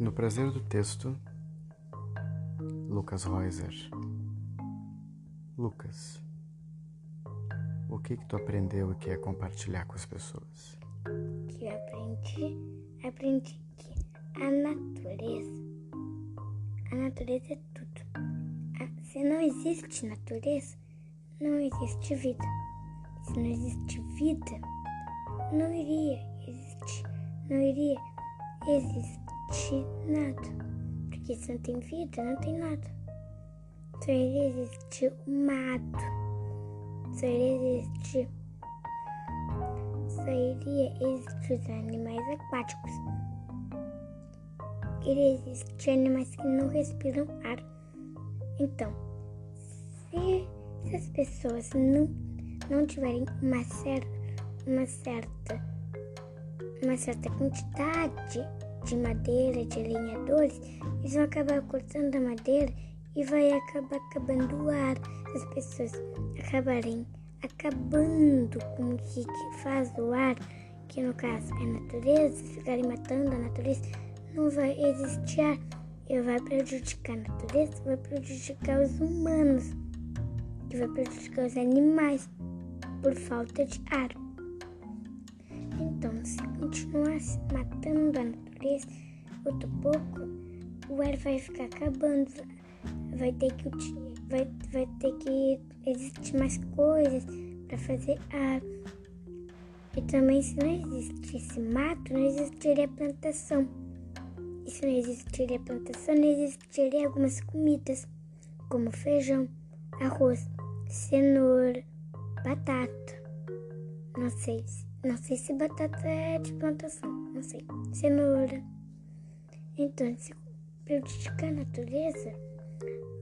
No prazer do texto, Lucas Reuser. Lucas, o que que tu aprendeu e quer compartilhar com as pessoas? Que aprendi, aprendi que a natureza, a natureza é tudo. A- se não existe natureza, não existe vida. Se não existe vida, não iria existir, não iria existir nada. Porque se não tem vida, não tem nada. Só existir o mato. Só existir. Só iria existir os animais aquáticos. Iria existir animais que não respiram ar. Então, se, se as pessoas não, não tiverem uma certa, uma certa, uma certa quantidade de madeira, de alinhadores, eles vão acabar cortando a madeira e vai acabar acabando o ar. As pessoas acabarem acabando com o que, que faz o ar, que no caso é a natureza, ficarem matando a natureza, não vai existir ar. E vai prejudicar a natureza, vai prejudicar os humanos, que vai prejudicar os animais por falta de ar. Então, se continuar matando a natureza, outro pouco, o ar vai ficar acabando, vai ter que, vai, vai ter que existir mais coisas para fazer ar. E também, se não existisse mato, não existiria plantação. E se não existiria plantação, não existiria algumas comidas, como feijão, arroz, cenoura, batata. Não sei, se- não sei se batata é de plantação, não sei. Cenoura. Então, se prejudicar a natureza,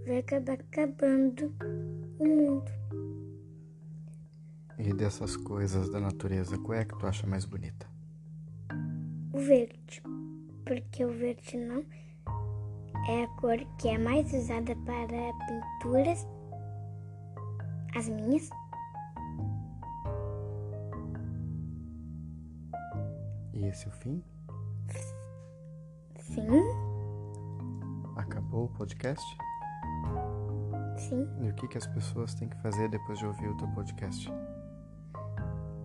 vai acabar acabando o mundo. E dessas coisas da natureza, qual é que tu acha mais bonita? O verde, porque o verde não é a cor que é mais usada para pinturas. As minhas. E esse é o fim? Sim, Acabou o podcast? sim. E o que que as pessoas têm que fazer depois de ouvir o teu podcast?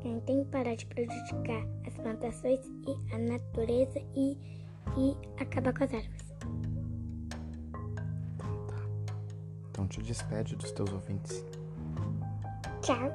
Tem que parar de prejudicar as plantações e a natureza e, e acabar com as árvores. Então tá. Então te despede dos teus ouvintes. Tchau.